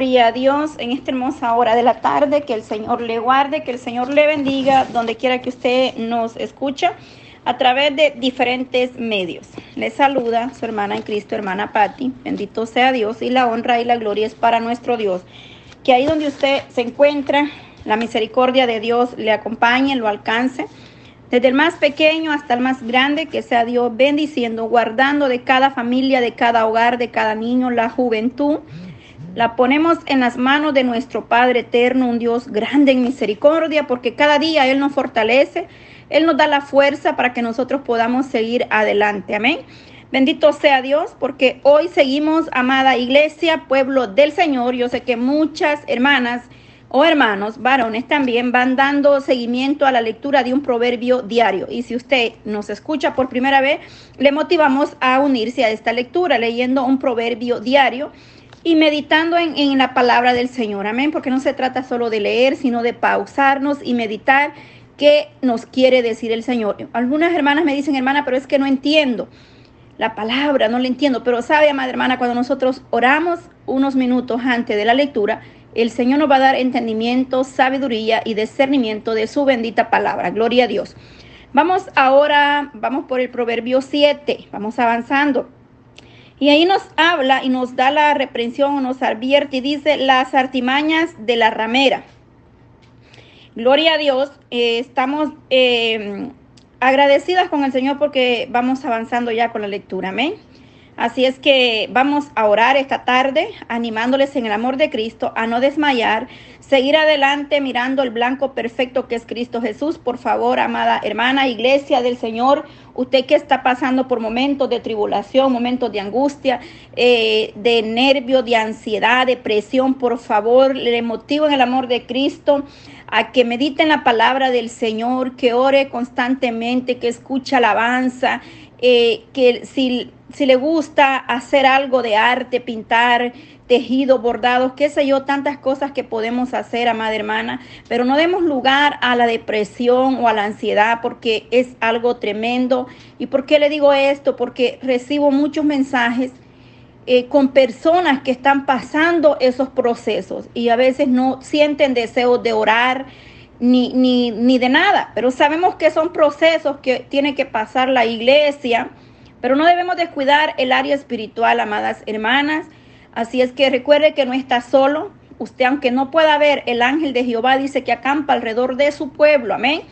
Gloria a Dios en esta hermosa hora de la tarde. Que el Señor le guarde, que el Señor le bendiga donde quiera que usted nos escucha a través de diferentes medios. Le saluda su hermana en Cristo, hermana Patti. Bendito sea Dios y la honra y la gloria es para nuestro Dios. Que ahí donde usted se encuentra, la misericordia de Dios le acompañe, lo alcance. Desde el más pequeño hasta el más grande, que sea Dios bendiciendo, guardando de cada familia, de cada hogar, de cada niño, la juventud. La ponemos en las manos de nuestro Padre eterno, un Dios grande en misericordia, porque cada día Él nos fortalece, Él nos da la fuerza para que nosotros podamos seguir adelante. Amén. Bendito sea Dios, porque hoy seguimos, amada iglesia, pueblo del Señor. Yo sé que muchas hermanas o hermanos varones también van dando seguimiento a la lectura de un proverbio diario. Y si usted nos escucha por primera vez, le motivamos a unirse a esta lectura leyendo un proverbio diario y meditando en, en, la palabra del Señor. Amén, porque no se trata solo de leer, sino de pausarnos y meditar qué nos quiere decir el Señor. Algunas hermanas me dicen, hermana, pero es que no entiendo la palabra, no la entiendo. Pero sabe, amada hermana, cuando nosotros oramos unos minutos antes de la lectura, el Señor nos va a dar entendimiento, sabiduría y discernimiento de su bendita palabra. Gloria a Dios. Vamos ahora, vamos por el proverbio 7, vamos avanzando. Y ahí nos habla y nos da la reprensión, nos advierte y dice las artimañas de la ramera. Gloria a Dios, eh, estamos eh, agradecidas con el Señor porque vamos avanzando ya con la lectura. Amén. Así es que vamos a orar esta tarde, animándoles en el amor de Cristo a no desmayar, seguir adelante mirando el blanco perfecto que es Cristo Jesús. Por favor, amada hermana, iglesia del Señor, usted que está pasando por momentos de tribulación, momentos de angustia, eh, de nervio, de ansiedad, de presión, por favor, le motivo en el amor de Cristo a que medite en la palabra del Señor, que ore constantemente, que escuche alabanza, eh, que si, si le gusta hacer algo de arte, pintar, tejido, bordados, qué sé yo, tantas cosas que podemos hacer, amada hermana, pero no demos lugar a la depresión o a la ansiedad porque es algo tremendo. ¿Y por qué le digo esto? Porque recibo muchos mensajes eh, con personas que están pasando esos procesos y a veces no sienten deseo de orar, ni, ni, ni de nada, pero sabemos que son procesos que tiene que pasar la iglesia, pero no debemos descuidar el área espiritual, amadas hermanas. Así es que recuerde que no está solo. Usted, aunque no pueda ver, el ángel de Jehová dice que acampa alrededor de su pueblo. Amén.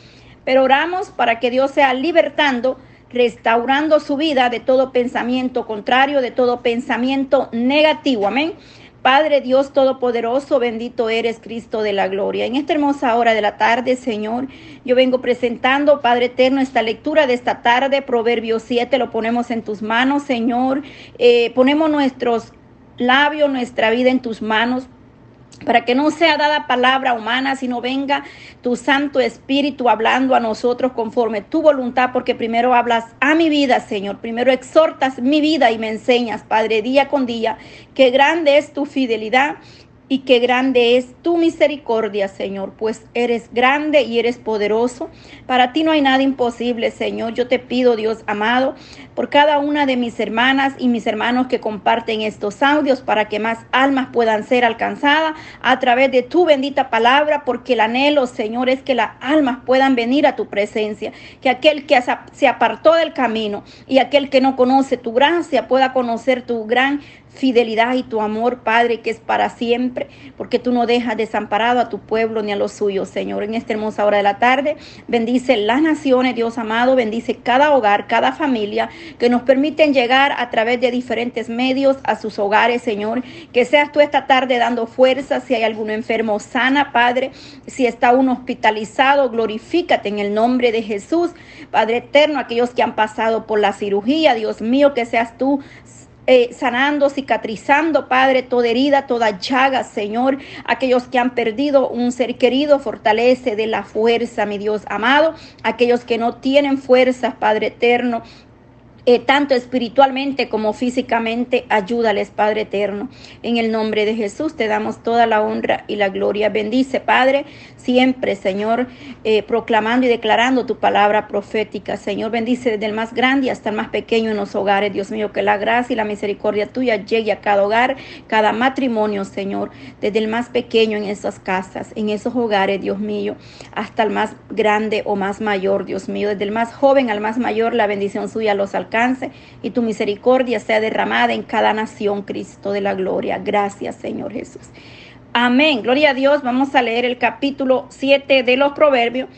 Pero oramos para que Dios sea libertando, restaurando su vida de todo pensamiento contrario, de todo pensamiento negativo. Amén. Padre Dios Todopoderoso, bendito eres Cristo de la gloria. En esta hermosa hora de la tarde, Señor, yo vengo presentando, Padre Eterno, esta lectura de esta tarde, Proverbio 7, lo ponemos en tus manos, Señor. Eh, ponemos nuestros labios, nuestra vida en tus manos para que no sea dada palabra humana, sino venga tu Santo Espíritu hablando a nosotros conforme tu voluntad, porque primero hablas a mi vida, Señor, primero exhortas mi vida y me enseñas, Padre, día con día, que grande es tu fidelidad y qué grande es tu misericordia, Señor, pues eres grande y eres poderoso. Para ti no hay nada imposible, Señor. Yo te pido, Dios amado, por cada una de mis hermanas y mis hermanos que comparten estos audios para que más almas puedan ser alcanzadas a través de tu bendita palabra, porque el anhelo, Señor, es que las almas puedan venir a tu presencia, que aquel que se apartó del camino y aquel que no conoce tu gracia pueda conocer tu gran fidelidad y tu amor, Padre, que es para siempre, porque tú no dejas desamparado a tu pueblo ni a los suyos, Señor. En esta hermosa hora de la tarde, bendice las naciones, Dios amado, bendice cada hogar, cada familia, que nos permiten llegar a través de diferentes medios a sus hogares, Señor. Que seas tú esta tarde dando fuerza, si hay algún enfermo, sana, Padre. Si está uno hospitalizado, glorifícate en el nombre de Jesús, Padre eterno, aquellos que han pasado por la cirugía, Dios mío, que seas tú eh, sanando, cicatrizando, Padre, toda herida, toda llaga, Señor. Aquellos que han perdido un ser querido, fortalece de la fuerza, mi Dios amado. Aquellos que no tienen fuerzas, Padre eterno, eh, tanto espiritualmente como físicamente. Ayúdales, Padre eterno. En el nombre de Jesús te damos toda la honra y la gloria. Bendice, Padre, siempre, Señor, eh, proclamando y declarando tu palabra profética. Señor, bendice desde el más grande hasta el más pequeño en los hogares. Dios mío, que la gracia y la misericordia tuya llegue a cada hogar, cada matrimonio, Señor, desde el más pequeño en esas casas, en esos hogares, Dios mío, hasta el más grande o más mayor, Dios mío, desde el más joven al más mayor, la bendición suya los alcanza y tu misericordia sea derramada en cada nación, Cristo de la gloria. Gracias, Señor Jesús. Amén. Gloria a Dios. Vamos a leer el capítulo 7 de los Proverbios.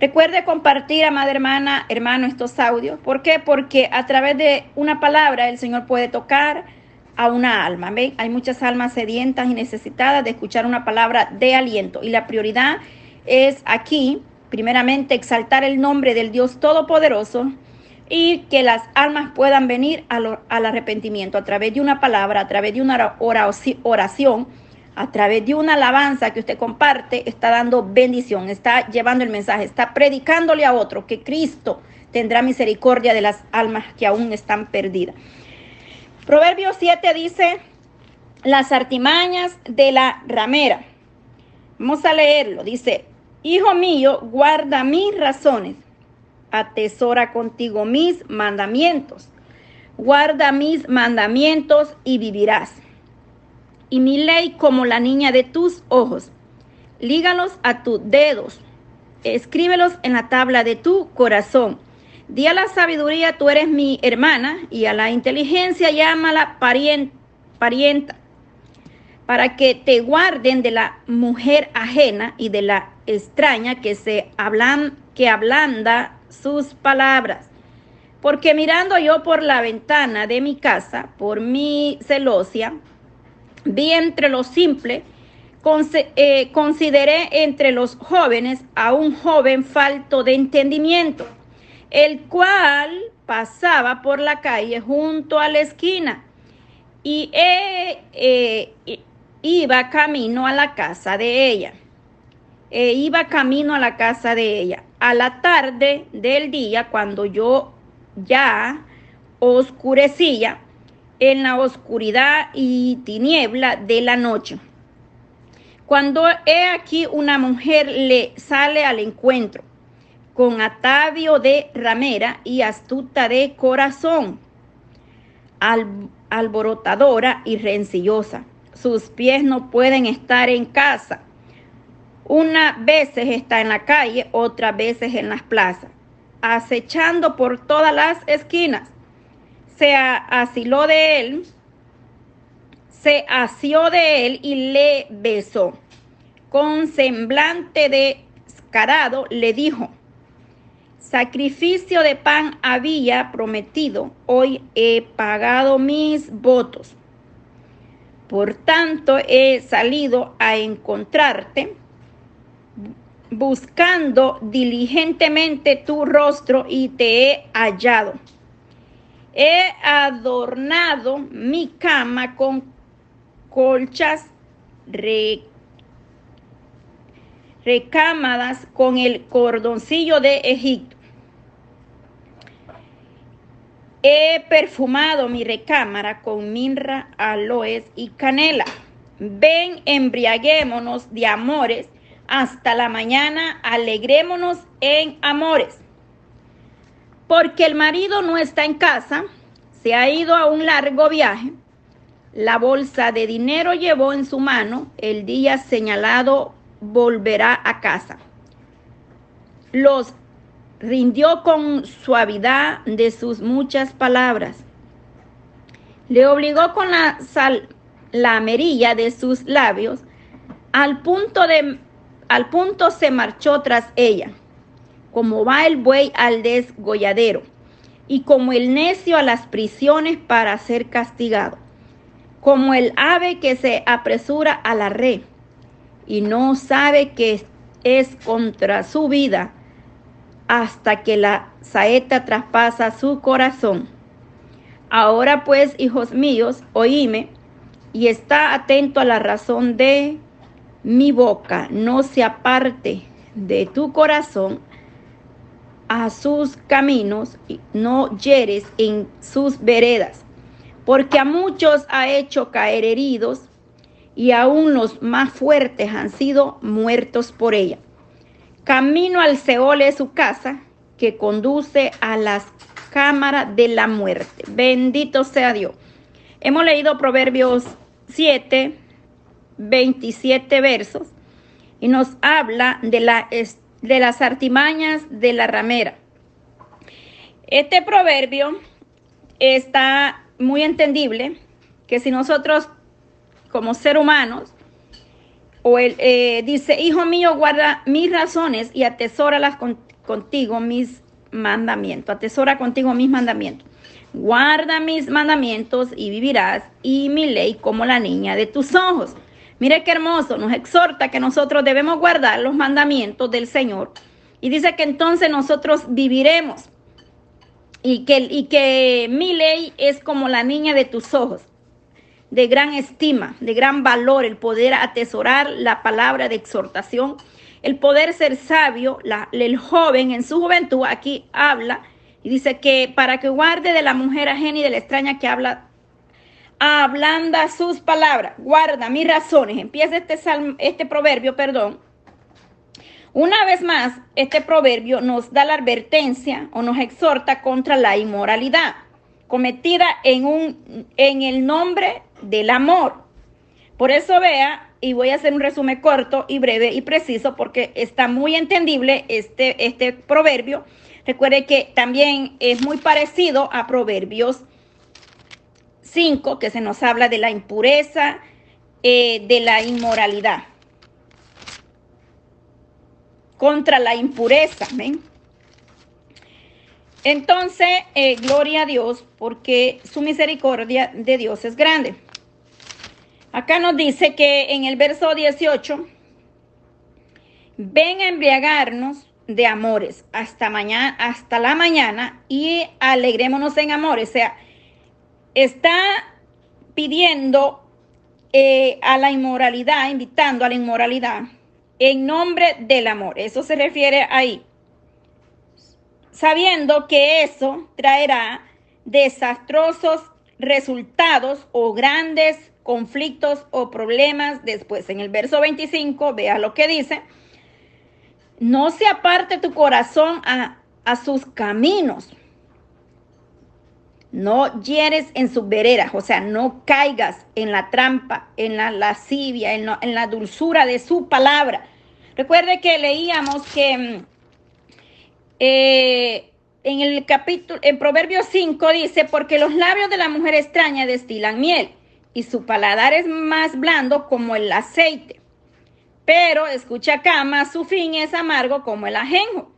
Recuerde compartir, amada hermana, hermano, estos audios. ¿Por qué? Porque a través de una palabra el Señor puede tocar a una alma. Hay muchas almas sedientas y necesitadas de escuchar una palabra de aliento. Y la prioridad es aquí, primeramente, exaltar el nombre del Dios Todopoderoso y que las almas puedan venir al, arrepentimiento a través de una palabra, a través de una oración, a través de una alabanza que usted comparte, está dando bendición, está llevando el mensaje, está predicándole a otro que Cristo tendrá misericordia de las almas que aún están perdidas. Proverbio 7 dice, las artimañas de la ramera. Vamos a leerlo. Dice, Hijo mío, guarda mis razones atesora contigo mis mandamientos. Guarda mis mandamientos y vivirás. Y mi ley como la niña de tus ojos. Lígalos a tus dedos. Escríbelos en la tabla de tu corazón. Di a la sabiduría, tú eres mi hermana, y a la inteligencia llámala parienta, para que te guarden de la mujer ajena y de la extraña que se hablan, que ablanda sus palabras. Porque mirando yo por la ventana de mi casa, por mi celosia, vi entre los simples, eh, consideré entre los jóvenes a un joven falto de entendimiento, el cual pasaba por la calle junto a la esquina y eh, iba camino a la casa de ella. E iba camino a la casa de ella a la tarde del día, cuando yo ya oscurecía, en la oscuridad y tiniebla de la noche. Cuando he aquí una mujer le sale al encuentro, con atavio de ramera y astuta de corazón, alborotadora y rencillosa. Sus pies no pueden estar en casa una veces está en la calle, otras veces en las plazas, acechando por todas las esquinas. Se asiló de él, se asió de él y le besó. Con semblante descarado le dijo, sacrificio de pan había prometido, hoy he pagado mis votos. Por tanto, he salido a encontrarte buscando diligentemente tu rostro y te he hallado. He adornado mi cama con colchas recámadas con el cordoncillo de Egipto. He perfumado mi recámara con mirra, aloes y canela. Ven, embriaguémonos de amores hasta la mañana, alegrémonos en amores. Porque el marido no está en casa, se ha ido a un largo viaje, la bolsa de dinero llevó en su mano, el día señalado volverá a casa. Los rindió con suavidad de sus muchas palabras. Le obligó con la sal, la de sus labios, al punto de al punto se marchó tras ella, como va el buey al desgolladero, y como el necio a las prisiones para ser castigado, como el ave que se apresura a la red y no sabe que es contra su vida hasta que la saeta traspasa su corazón. Ahora pues, hijos míos, oíme y está atento a la razón de mi boca no se aparte de tu corazón, a sus caminos, y no hieres en sus veredas, porque a muchos ha hecho caer heridos, y aún los más fuertes han sido muertos por ella. Camino al Seol es su casa, que conduce a las cámaras de la muerte. Bendito sea Dios. Hemos leído Proverbios 7, 27 versos, y nos habla de, la, de las artimañas de la ramera. Este proverbio está muy entendible, que si nosotros como ser humanos, o él eh, dice, hijo mío, guarda mis razones y atesóralas contigo mis mandamientos, atesora contigo mis mandamientos. Guarda mis mandamientos y vivirás, y mi ley como la niña de tus ojos. Mire qué hermoso, nos exhorta que nosotros debemos guardar los mandamientos del Señor. Y dice que entonces nosotros viviremos. Y que, y que mi ley es como la niña de tus ojos de gran estima, de gran valor, el poder atesorar la palabra de exhortación, el poder ser sabio, el joven en su juventud, aquí habla y dice que para que guarde de la mujer ajena y de la extraña que habla, ablanda sus palabras, guarda mis razones, empieza este, este proverbio, perdón. Una vez más, este proverbio nos da la advertencia o nos exhorta contra la inmoralidad cometida en, un, en el nombre del amor. Por eso vea, y voy a hacer un resumen corto y breve y preciso porque está muy entendible este, este proverbio. Recuerde que también es muy parecido a Proverbios 5, que se nos habla de la impureza, eh, de la inmoralidad. Contra la impureza, ¿ven? Entonces, eh, gloria a Dios, porque su misericordia de Dios es grande. Acá nos dice que en el verso 18, ven a embriagarnos de amores hasta mañana, hasta la mañana y alegrémonos en amores. O sea, está pidiendo eh, a la inmoralidad, invitando a la inmoralidad en nombre del amor. Eso se refiere ahí. Sabiendo que eso traerá desastrosos resultados o grandes conflictos o problemas después. En el verso 25, vea lo que dice. No se aparte tu corazón a, sus caminos. No hieres en sus veredas, o sea, no caigas en la trampa, en la lascivia, en, la dulzura de su palabra. Recuerde que leíamos que mm, eh, en el capítulo, en Proverbios 5 dice, porque los labios de la mujer extraña destilan miel y su paladar es más blando como el aceite. Pero, escucha acá, más su fin es amargo como el ajenjo,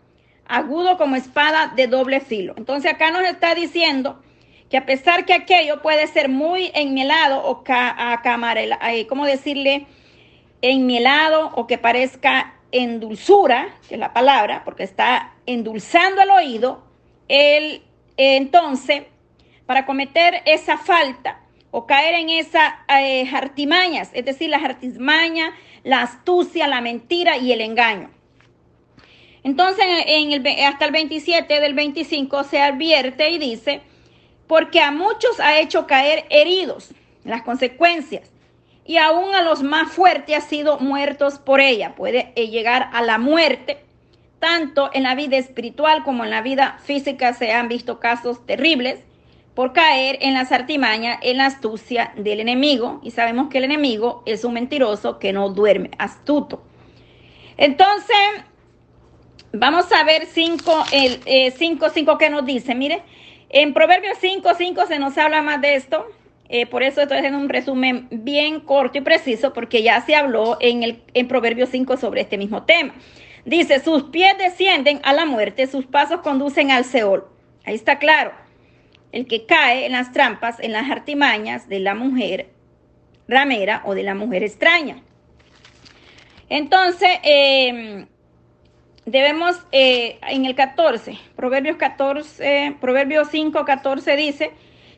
agudo como espada de doble filo. Entonces acá nos está diciendo que a pesar que aquello puede ser muy enmielado o ca eh, ¿cómo decirle? Enmielado o que parezca en dulzura, que es la palabra, porque está endulzando el oído, él entonces, para cometer esa falta, o caer en esas eh, artimañas, es decir, las artimañas, la astucia, la mentira y el engaño. Entonces, en el, hasta el 27 del 25 se advierte y dice, porque a muchos ha hecho caer heridos, las consecuencias, y aún a los más fuertes ha sido muertos por ella. Puede eh, llegar a la muerte, tanto en la vida espiritual como en la vida física se han visto casos terribles por caer en las artimañas, en la astucia del enemigo. Y sabemos que el enemigo es un mentiroso que no duerme, astuto. Entonces, vamos a ver 5, el 5, eh, 5 que nos dice. Mire, en Proverbios 5, 5 se nos habla más de esto. Eh, por eso estoy haciendo un resumen bien corto y preciso, porque ya se habló en, el, en Proverbios 5 sobre este mismo tema. Dice, sus pies descienden a la muerte, sus pasos conducen al Seol. Ahí está claro el que cae en las trampas, en las artimañas de la mujer ramera o de la mujer extraña. Entonces, em, debemos eh, en el 14, Proverbios 14, Proverbios 5, 14 dice,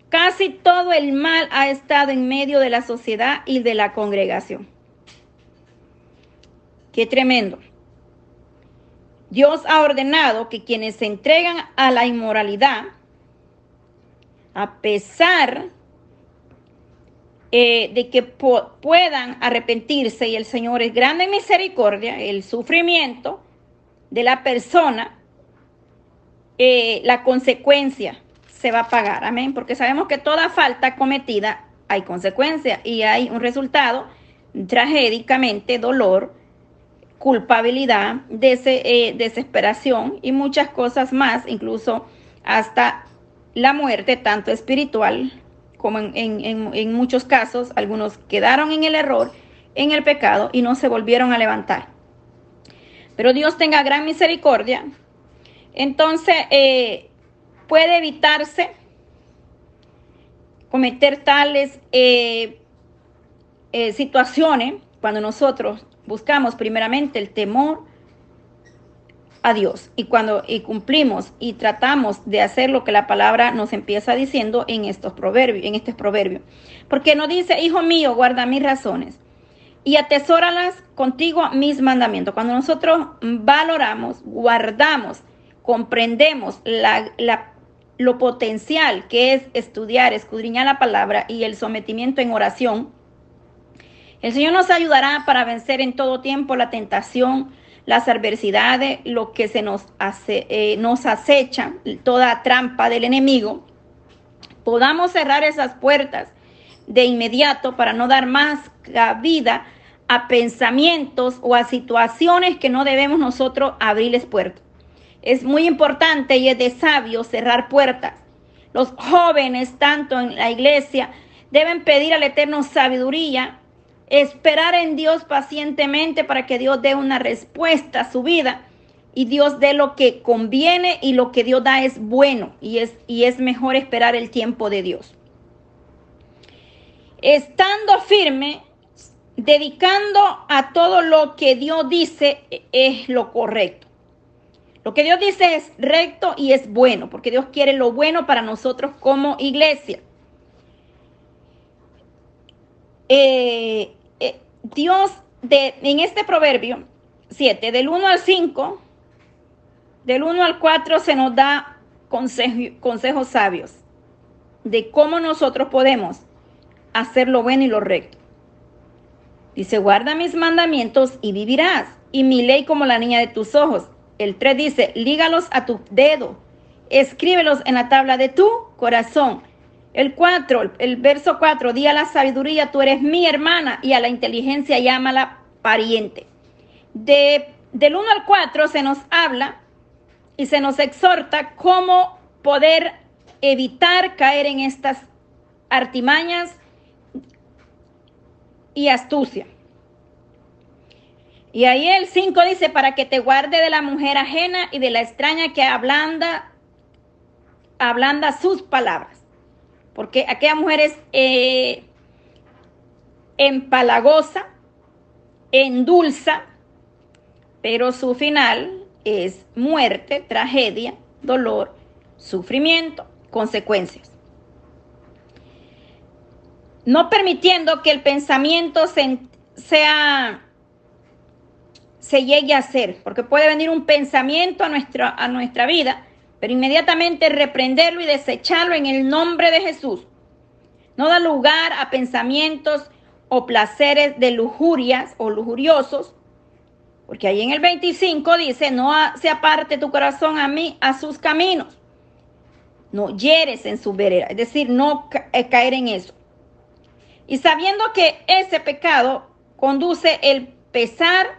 casi todo el mal ha estado en medio de la sociedad y de la congregación. Qué tremendo. Dios ha ordenado que quienes se entregan a la inmoralidad, a pesar eh, de que puedan arrepentirse, y el Señor es grande en misericordia, el sufrimiento de la persona, eh, la consecuencia se va a pagar, amén, porque sabemos que toda falta cometida hay consecuencia y hay un resultado tragédicamente, dolor, culpabilidad, eh, desesperación y muchas cosas más, incluso hasta la muerte, tanto espiritual como en, muchos casos, algunos quedaron en el error, en el pecado y no se volvieron a levantar. Pero Dios tenga gran misericordia. Entonces, eh, puede evitarse cometer tales eh, situaciones cuando nosotros buscamos primeramente el temor a Dios y cuando y cumplimos y tratamos de hacer lo que la palabra nos empieza diciendo en estos proverbios, en este proverbio. Porque nos dice, hijo mío, guarda mis razones y atesóralas contigo mis mandamientos. Cuando nosotros valoramos, guardamos, comprendemos la, lo potencial que es estudiar, escudriñar la palabra y el sometimiento en oración, el Señor nos ayudará para vencer en todo tiempo la tentación, las adversidades, lo que se nos, hace, eh, nos acecha, toda trampa del enemigo. Podamos cerrar esas puertas de inmediato para no dar más cabida a pensamientos o a situaciones que no debemos nosotros abrirles puertas. Es muy importante y es de sabio cerrar puertas. Los jóvenes, tanto en la iglesia, deben pedir al Eterno sabiduría esperar en Dios pacientemente para que Dios dé una respuesta a su vida y Dios dé lo que conviene y lo que Dios da es bueno y es, y es mejor esperar el tiempo de Dios. Estando firme, dedicando a todo lo que Dios dice es lo correcto. Lo que Dios dice es recto y es bueno, porque Dios quiere lo bueno para nosotros como iglesia. Eh, Dios de, en este proverbio 7, del 1 al 5, del 1 al 4 se nos da consejos sabios de cómo nosotros podemos hacer lo bueno y lo recto. Dice, guarda mis mandamientos y vivirás, y mi ley como la niña de tus ojos. El 3 dice, lígalos a tu dedo, escríbelos en la tabla de tu corazón el 4, el verso 4, di a la sabiduría, tú eres mi hermana, y a la inteligencia llámala pariente. De, del 1 al 4 se nos habla y se nos exhorta cómo poder evitar caer en estas artimañas y astucia. Y ahí el 5 dice, para que te guarde de la mujer ajena y de la extraña que ablanda, ablanda sus palabras porque aquella mujer es eh, empalagosa, endulza, pero su final es muerte, tragedia, dolor, sufrimiento, consecuencias. No permitiendo que el pensamiento se, sea, se llegue a hacer, porque puede venir un pensamiento a nuestra, a nuestra vida pero inmediatamente reprenderlo y desecharlo en el nombre de Jesús. No da lugar a pensamientos o placeres de lujurias o lujuriosos, porque ahí en el 25 dice, no se aparte tu corazón a mí, a sus caminos. No hieres en su vereda, es decir, no eh, caer en eso. Y sabiendo que ese pecado conduce el pesar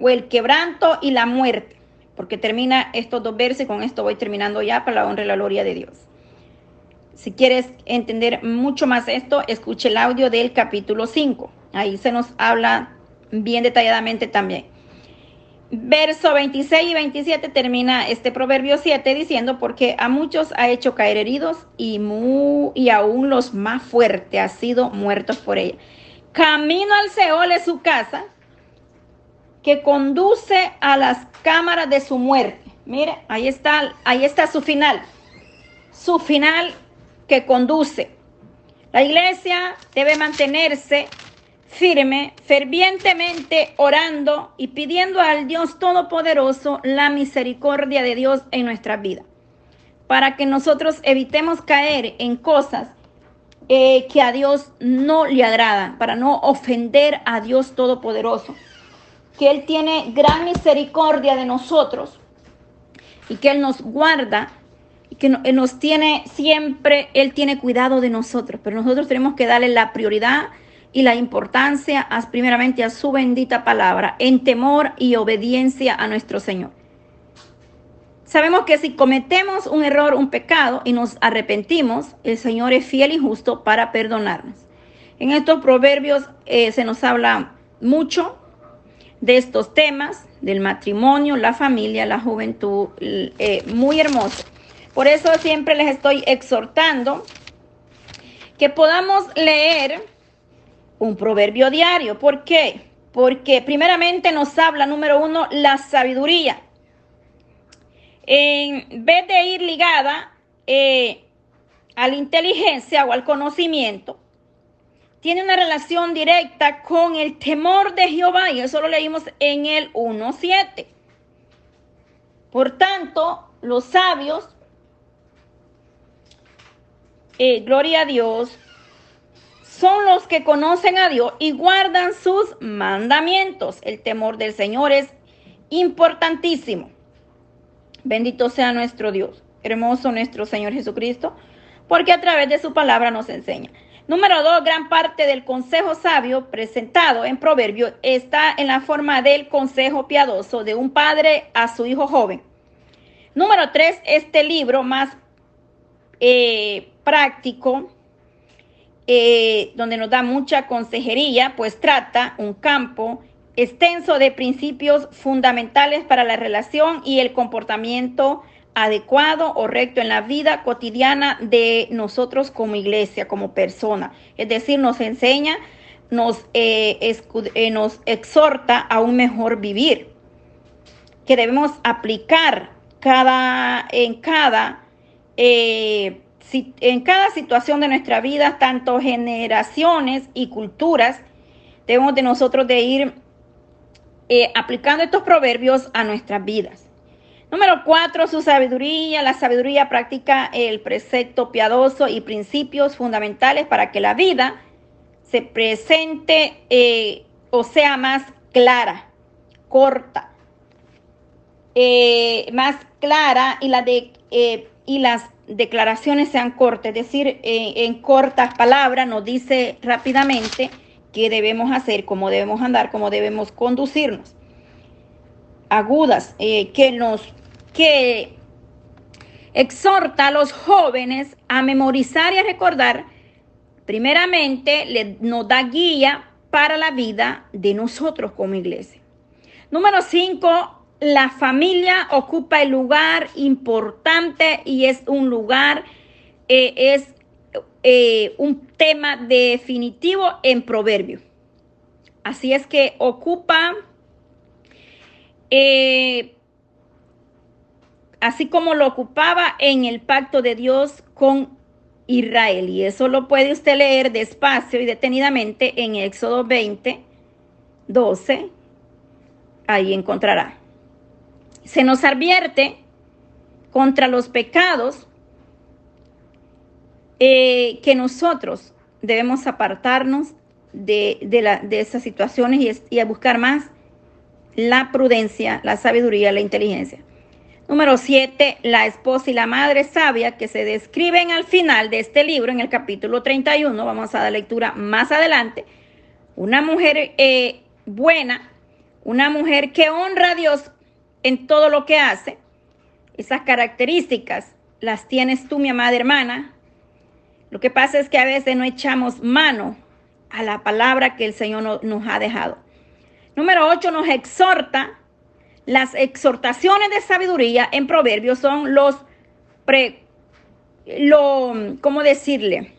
o el quebranto y la muerte porque termina estos dos versos y con esto voy terminando ya para la honra y la gloria de Dios. Si quieres entender mucho más esto, escuche el audio del capítulo 5. Ahí se nos habla bien detalladamente también. Verso 26 y 27 termina este proverbio 7 diciendo, porque a muchos ha hecho caer heridos y, y aún los más fuertes han sido muertos por ella. Camino al Seol es su casa, que conduce a las cámaras de su muerte. Mire, ahí está, ahí está su final. Su final que conduce. La iglesia debe mantenerse firme, fervientemente orando y pidiendo al Dios Todopoderoso la misericordia de Dios en nuestra vida, para que nosotros evitemos caer en cosas eh, que a Dios no le agradan, para no ofender a Dios Todopoderoso, que Él tiene gran misericordia de nosotros y que Él nos guarda que Él nos tiene siempre, Él tiene cuidado de nosotros, pero nosotros tenemos que darle la prioridad y la importancia primeramente a su bendita palabra, en temor y obediencia a nuestro Señor. Sabemos que si cometemos un error, un pecado y nos arrepentimos, el Señor es fiel y justo para perdonarnos. En estos proverbios eh, se nos habla mucho de estos temas, del matrimonio, la familia, la juventud, eh, muy hermoso. Por eso siempre les estoy exhortando que podamos leer un proverbio diario. ¿Por qué? Porque primeramente nos habla, número uno, la sabiduría. En vez de ir ligada eh, a la inteligencia o al conocimiento, tiene una relación directa con el temor de Jehová y eso lo leímos en el 1.7. Por tanto, los sabios, eh, gloria a Dios, son los que conocen a Dios y guardan sus mandamientos. El temor del Señor es importantísimo. Bendito sea nuestro Dios, hermoso nuestro Señor Jesucristo, porque a través de su palabra nos enseña. Número dos, gran parte del consejo sabio presentado en Proverbio está en la forma del consejo piadoso de un padre a su hijo joven. Número tres, este libro más eh, práctico eh, donde nos da mucha consejería, pues trata un campo extenso de principios fundamentales para la relación y el comportamiento adecuado o recto en la vida cotidiana de nosotros como iglesia, como persona. Es decir, nos enseña, nos, eh, eh, nos exhorta a un mejor vivir, que debemos aplicar cada, en cada en cada situación de nuestra vida, tanto generaciones y culturas, debemos de nosotros de ir eh, aplicando estos proverbios a nuestras vidas. Número cuatro, su sabiduría. La sabiduría practica el precepto piadoso y principios fundamentales para que la vida se presente eh, o sea más clara, corta, eh, más clara y, la de, y las declaraciones sean cortas, es decir, en cortas palabras nos dice rápidamente qué debemos hacer, cómo debemos andar, cómo debemos conducirnos. Agudas, eh, que nos, que exhorta a los jóvenes a memorizar y a recordar, primeramente le, nos da guía para la vida de nosotros como iglesia. Número cinco, la familia ocupa el lugar importante y es un lugar, eh, es eh, un tema definitivo en proverbio. Así es que ocupa, eh, así como lo ocupaba en el pacto de Dios con Israel. Y eso lo puede usted leer despacio y detenidamente en Éxodo 20, 12. Ahí encontrará se nos advierte contra los pecados eh, que nosotros debemos apartarnos de, de, esas situaciones y, a buscar más la prudencia, la sabiduría, la inteligencia. Número siete, la esposa y la madre sabia que se describen al final de este libro, en el capítulo 31, vamos a dar lectura más adelante. Una mujer eh, buena, una mujer que honra a Dios en todo lo que hace. Esas características las tienes tú, mi amada hermana. Lo que pasa es que a veces no echamos mano a la palabra que el Señor nos ha dejado. Número 8 nos exhorta. Las exhortaciones de sabiduría en Proverbios son los pre, lo, ¿cómo decirle?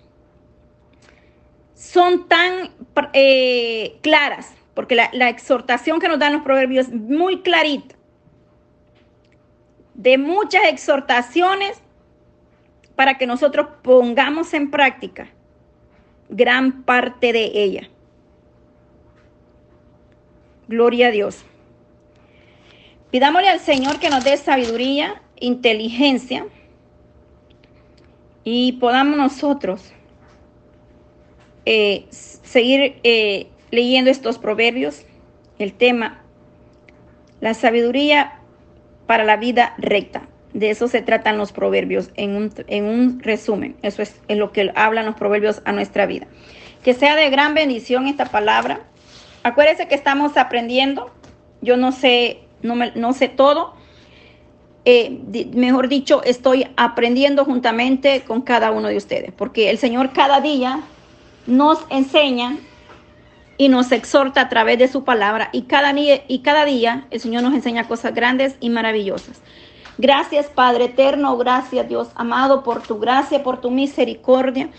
Son tan eh, claras, porque la, la, exhortación que nos dan los proverbios es muy clarita de muchas exhortaciones para que nosotros pongamos en práctica gran parte de ella. Gloria a Dios. Pidámosle al Señor que nos dé sabiduría, inteligencia y podamos nosotros eh, seguir eh, leyendo estos proverbios. El tema, la sabiduría para la vida recta. De eso se tratan los proverbios en un, en un resumen. Eso es, lo que hablan los proverbios a nuestra vida. Que sea de gran bendición esta palabra. Acuérdense que estamos aprendiendo. Yo no sé, no, me, no sé todo. Eh, mejor dicho, estoy aprendiendo juntamente con cada uno de ustedes, porque el Señor cada día nos enseña y nos exhorta a través de su palabra y cada, y cada día el Señor nos enseña cosas grandes y maravillosas. Gracias Padre eterno, gracias Dios amado por tu gracia, por tu misericordia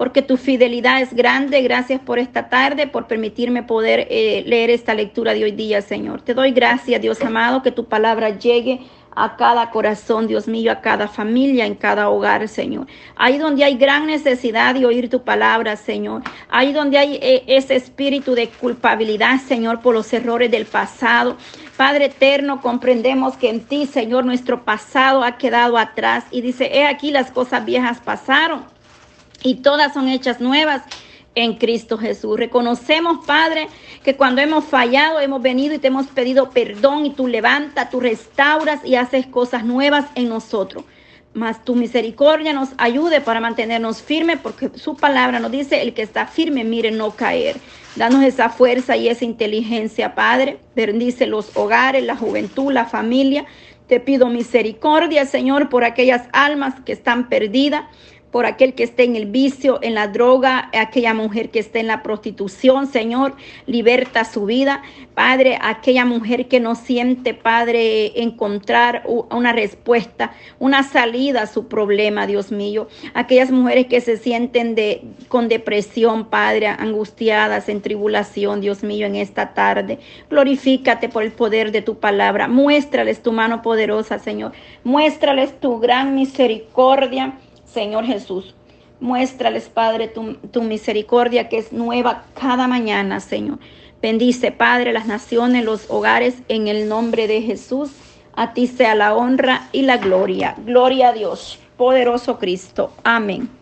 porque tu fidelidad es grande. Gracias por esta tarde, por permitirme poder eh, leer esta lectura de hoy día, Señor. Te doy gracias, Dios amado, que tu palabra llegue a cada corazón, Dios mío, a cada familia, en cada hogar, Señor. Ahí donde hay gran necesidad de oír tu palabra, Señor. Ahí donde hay eh, ese espíritu de culpabilidad, Señor, por los errores del pasado. Padre eterno, comprendemos que en ti, Señor, nuestro pasado ha quedado atrás. Y dice, he aquí las cosas viejas pasaron y todas son hechas nuevas en Cristo Jesús. Reconocemos, Padre, que cuando hemos fallado, hemos venido y te hemos pedido perdón y tú levantas, tú restauras y haces cosas nuevas en nosotros. Mas tu misericordia nos ayude para mantenernos firmes, porque su palabra nos dice, el que está firme, mire no caer. Danos esa fuerza y esa inteligencia, Padre. Bendice los hogares, la juventud, la familia. Te pido misericordia, Señor, por aquellas almas que están perdidas por aquel que esté en el vicio, en la droga, aquella mujer que esté en la prostitución, Señor, liberta su vida. Padre, aquella mujer que no siente, Padre, encontrar una respuesta, una salida a su problema, Dios mío. Aquellas mujeres que se sienten con depresión, Padre, angustiadas, en tribulación, Dios mío, en esta tarde. Glorifícate por el poder de tu palabra. Muéstrales tu mano poderosa, Señor. Muéstrales tu gran misericordia Señor Jesús. Muéstrales, Padre, tu, misericordia que es nueva cada mañana, Señor. Bendice, Padre, las naciones, los hogares, en el nombre de Jesús. A ti sea la honra y la gloria. Gloria a Dios, poderoso Cristo. Amén.